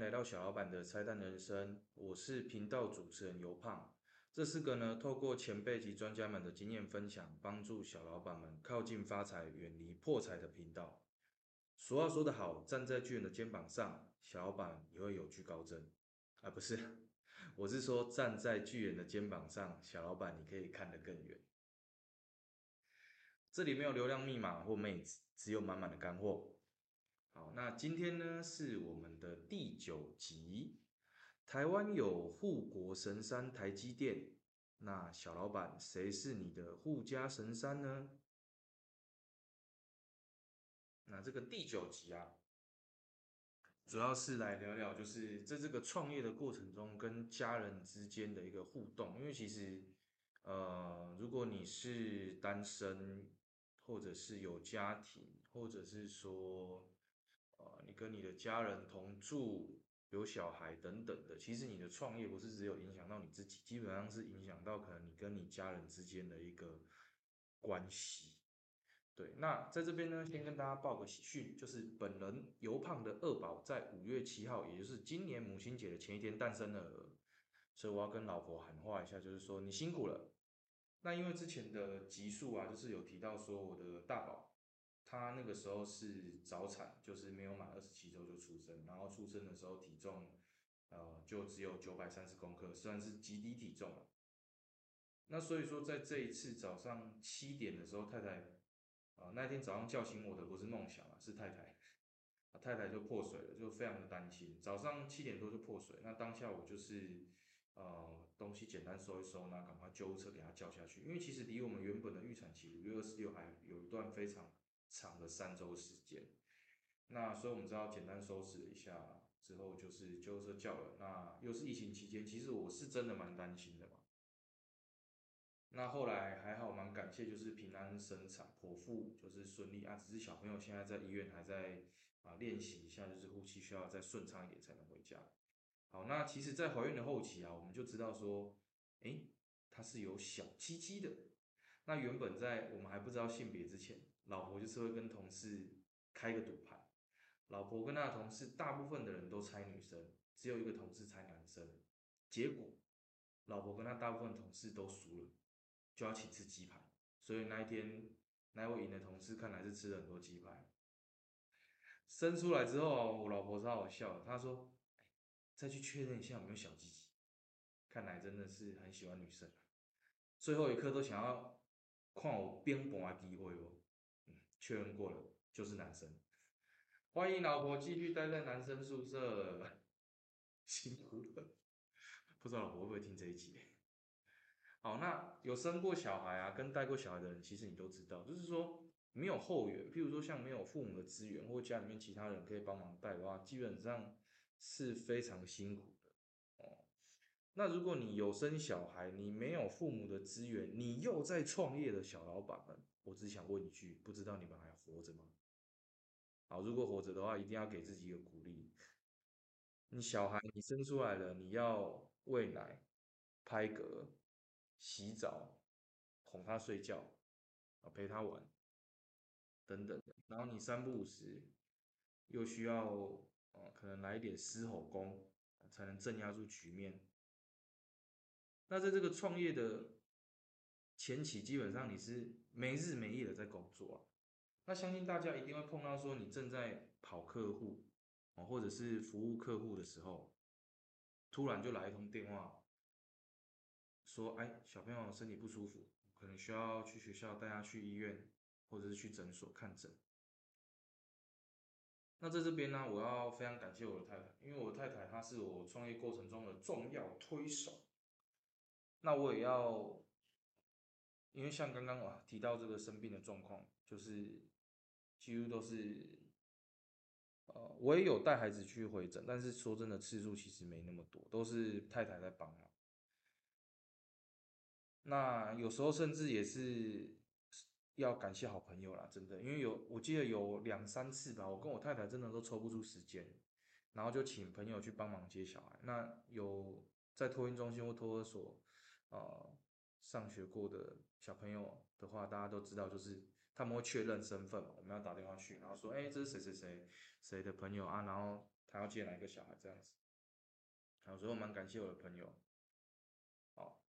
来到小老板的拆弹人生，我是频道主持人尤胖。这是个呢，透过前辈及专家们的经验分享，帮助小老板们靠近发财、远离破财的频道。俗话说得好，站在巨人的肩膀上，小老板也会有惧高症。啊，不是，我是说站在巨人的肩膀上，小老板你可以看得更远。这里没有流量密码或妹子，只有满满的干货。好，那今天呢是我们的第九集。台湾有护国神山台积电，那小老板谁是你的护家神山呢？那这个第九集啊，主要是来聊聊，就是在这个创业的过程中跟家人之间的一个互动。因为其实，呃，如果你是单身，或者是有家庭，或者是说。呃，你跟你的家人同住，有小孩等等的，其实你的创业不是只有影响到你自己，基本上是影响到可能你跟你家人之间的一个关系。对，那在这边呢，先跟大家报个喜讯，就是本人尤胖的二宝在五月七号，也就是今年母亲节的前一天诞生了，所以我要跟老婆喊话一下，就是说你辛苦了。那因为之前的集数啊，就是有提到说我的大宝。他那个时候是早产，就是没有满二十七周就出生，然后出生的时候体重，呃，就只有九百三十公克，算是极低体重了。那所以说，在这一次早上七点的时候，太太，啊，那天早上叫醒我的不是梦想啊，是太太，啊，太太就破水了，就非常的担心。早上七点多就破水，那当下我就是，呃，东西简单收一收，那赶快救护车给他叫下去，因为其实离我们原本的预产期五月二十六还有一段非常。长的三周时间，那所以我们知道简单收拾了一下之后，就是救护车叫了。那又是疫情期间，其实我是真的蛮担心的嘛。那后来还好，蛮感谢，就是平安生产，剖腹就是顺利啊。只是小朋友现在在医院还在啊练习一下，就是呼吸需要再顺畅一点才能回家。好，那其实，在怀孕的后期啊，我们就知道说，哎，它是有小鸡鸡的。那原本在我们还不知道性别之前。老婆就是会跟同事开个赌盘，老婆跟她的同事，大部分的人都猜女生，只有一个同事猜男生。结果，老婆跟她大部分同事都输了，就要请吃鸡排。所以那一天，那位赢的同事看来是吃了很多鸡排。生出来之后，我老婆超好笑，她说：“再去确认一下有没有小鸡鸡。”看来真的是很喜欢女生，最后一刻都想要看我变盘的机会哦。确认过了，就是男生。欢迎老婆继续待在男生宿舍，辛苦了。不知道老婆会不会听这一集？好，那有生过小孩啊，跟带过小孩的人，其实你都知道，就是说没有后援，譬如说像没有父母的资源，或家里面其他人可以帮忙带的话，基本上是非常辛苦的哦。那如果你有生小孩，你没有父母的资源，你又在创业的小老板们。我只想问一句，不知道你们还活着吗？好，如果活着的话，一定要给自己一个鼓励。你小孩你生出来了，你要喂奶、拍嗝、洗澡、哄他睡觉啊，陪他玩等等。然后你三不五时又需要啊，可能来一点狮吼功，才能镇压住局面。那在这个创业的。前期基本上你是没日没夜的在工作啊，那相信大家一定会碰到说你正在跑客户啊，或者是服务客户的时候，突然就来一通电话，说哎小朋友身体不舒服，可能需要去学校带他去医院，或者是去诊所看诊。那在这边呢，我要非常感谢我的太太，因为我太太她是我创业过程中的重要推手，那我也要。因为像刚刚啊提到这个生病的状况，就是几乎都是，呃，我也有带孩子去回诊，但是说真的次数其实没那么多，都是太太在帮忙。那有时候甚至也是要感谢好朋友啦，真的，因为有我记得有两三次吧，我跟我太太真的都抽不出时间，然后就请朋友去帮忙接小孩。那有在托婴中心或托儿所，呃。上学过的小朋友的话，大家都知道，就是他们会确认身份，我们要打电话去，然后说，哎，这是谁谁谁谁的朋友啊，然后他要接哪一个小孩这样子。好，所以我蛮感谢我的朋友。好，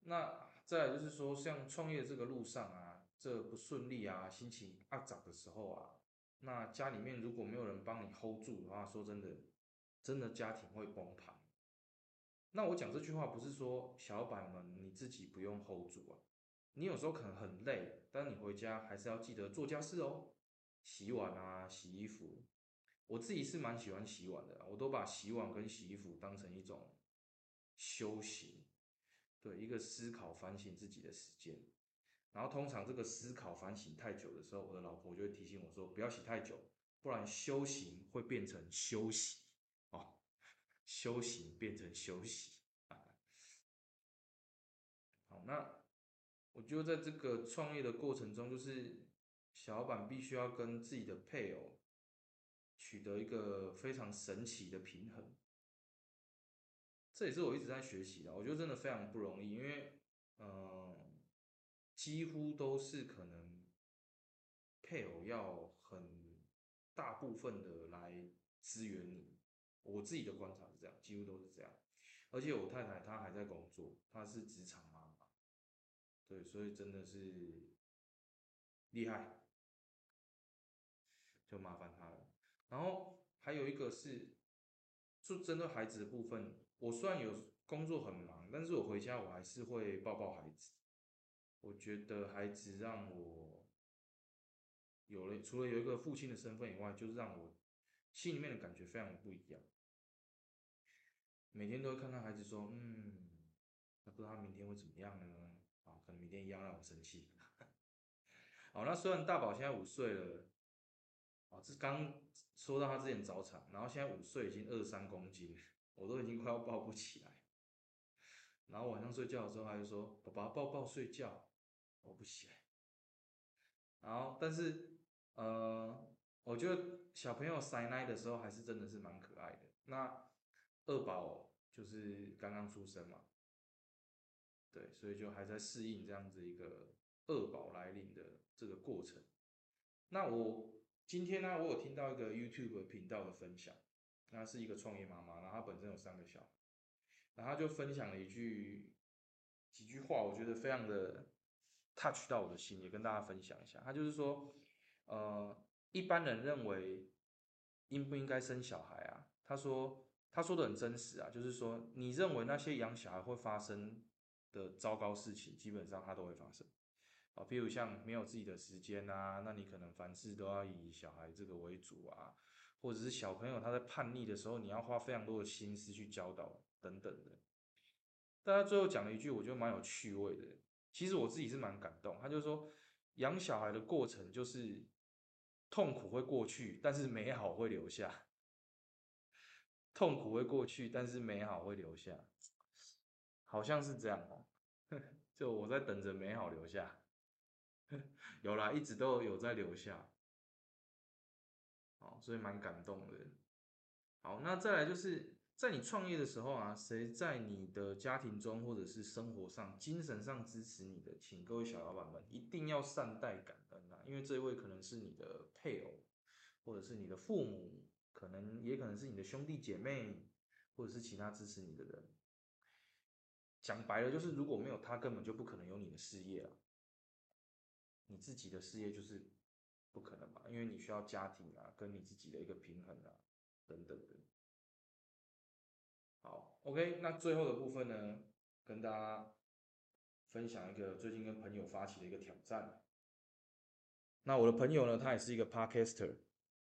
那再来就是说，像创业这个路上啊，这不顺利啊，心情阿涨的时候啊，那家里面如果没有人帮你 hold 住的话，说真的，真的家庭会崩盘。那我讲这句话不是说小板们你自己不用 hold 住啊，你有时候可能很累，但你回家还是要记得做家事哦，洗碗啊，洗衣服。我自己是蛮喜欢洗碗的，我都把洗碗跟洗衣服当成一种修行，对一个思考反省自己的时间。然后通常这个思考反省太久的时候，我的老婆就会提醒我说，不要洗太久，不然修行会变成休息，修行变成休息。好，那我觉得在这个创业的过程中，就是小老板必须要跟自己的配偶。取得一个非常神奇的平衡，这也是我一直在学习的。我觉得真的非常不容易，因为，嗯，几乎都是可能配偶要很大部分的来支援你。我自己的观察是这样，几乎都是这样。而且我太太她还在工作，她是职场妈妈，对，所以真的是厉害，就麻烦她了。然后还有一个是，就针对孩子的部分，我虽然有工作很忙，但是我回家我还是会抱抱孩子。我觉得孩子让我有了除了有一个父亲的身份以外，就是让我心里面的感觉非常不一样。每天都会看到孩子说，嗯，不知道他明天会怎么样呢？啊，可能明天一样让我生气。好，那虽然大宝现在五岁了。啊，这刚说到他之前早产，然后现在五岁已经二三公斤，我都已经快要抱不起来。然后晚上睡觉的时候，他就说：“爸爸抱抱睡觉。”我不行。然后，但是呃，我觉得小朋友塞奶的时候还是真的是蛮可爱的。那二宝就是刚刚出生嘛，对，所以就还在适应这样子一个二宝来临的这个过程。那我。今天呢，我有听到一个 YouTube 频道的分享，那是一个创业妈妈，然后她本身有三个小孩，然后她就分享了一句几句话，我觉得非常的 touch 到我的心，也跟大家分享一下。她就是说，呃，一般人认为应不应该生小孩啊？她说，他说的很真实啊，就是说，你认为那些养小孩会发生的糟糕事情，基本上它都会发生。啊，譬如像没有自己的时间啊，那你可能凡事都要以小孩这个为主啊，或者是小朋友他在叛逆的时候，你要花非常多的心思去教导等等的。但他最后讲了一句，我觉得蛮有趣味的，其实我自己是蛮感动。他就说，养小孩的过程就是痛苦会过去，但是美好会留下。痛苦会过去，但是美好会留下，好像是这样哦。就我在等着美好留下。有啦，一直都有在留下，好，所以蛮感动的。好，那再来就是在你创业的时候啊，谁在你的家庭中或者是生活上、精神上支持你的，请各位小老板们一定要善待感恩啊，因为这位可能是你的配偶，或者是你的父母，可能也可能是你的兄弟姐妹，或者是其他支持你的人。讲白了，就是如果没有他，根本就不可能有你的事业啊。你自己的事业就是不可能嘛，因为你需要家庭啊，跟你自己的一个平衡啊，等等的。好，OK，那最后的部分呢，跟大家分享一个最近跟朋友发起的一个挑战。那我的朋友呢，他也是一个 Podcaster，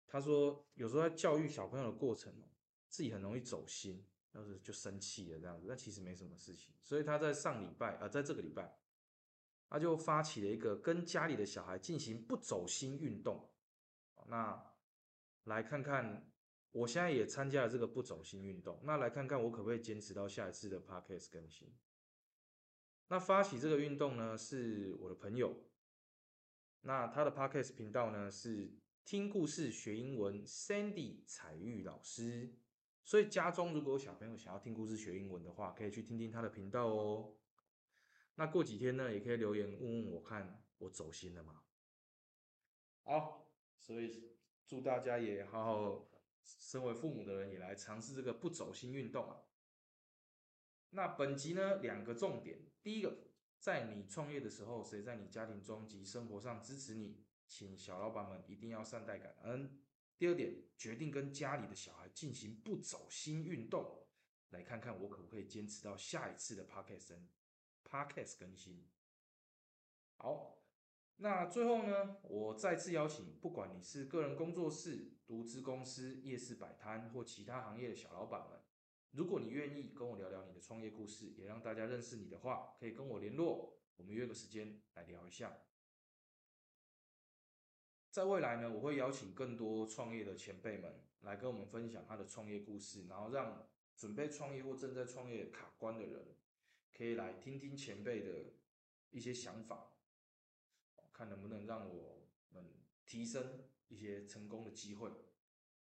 他说有时候在教育小朋友的过程哦，自己很容易走心，要是就生气了这样子，但其实没什么事情。所以他在上礼拜啊，在这个礼拜。他就发起了一个跟家里的小孩进行不走心运动，那来看看，我现在也参加了这个不走心运动，那来看看我可不可以坚持到下一次的 podcast 更新。那发起这个运动呢，是我的朋友，那他的 podcast 频道呢是听故事学英文，Sandy 彩玉老师，所以家中如果有小朋友想要听故事学英文的话，可以去听听他的频道哦。那过几天呢，也可以留言问问我看我走心了吗？好，所以祝大家也好好身为父母的人也来尝试这个不走心运动啊。那本集呢，两个重点，第一个，在你创业的时候，谁在你家庭中及生活上支持你，请小老板们一定要善待感恩。第二点，决定跟家里的小孩进行不走心运动，来看看我可不可以坚持到下一次的 podcast podcast 更新。好，那最后呢，我再次邀请，不管你是个人工作室、独资公司、夜市摆摊或其他行业的小老板们，如果你愿意跟我聊聊你的创业故事，也让大家认识你的话，可以跟我联络，我们约个时间来聊一下。在未来呢，我会邀请更多创业的前辈们来跟我们分享他的创业故事，然后让准备创业或正在创业卡关的人，可以来听听前辈的一些想法，看能不能让我们提升一些成功的机会，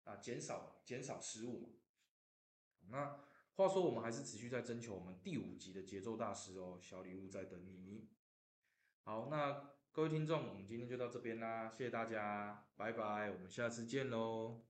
啊，减少减少失误嘛。那话说，我们还是持续在征求我们第五集的节奏大师哦，小礼物在等你。好，那。各位听众，我们今天就到这边啦，谢谢大家，拜拜，我们下次见喽。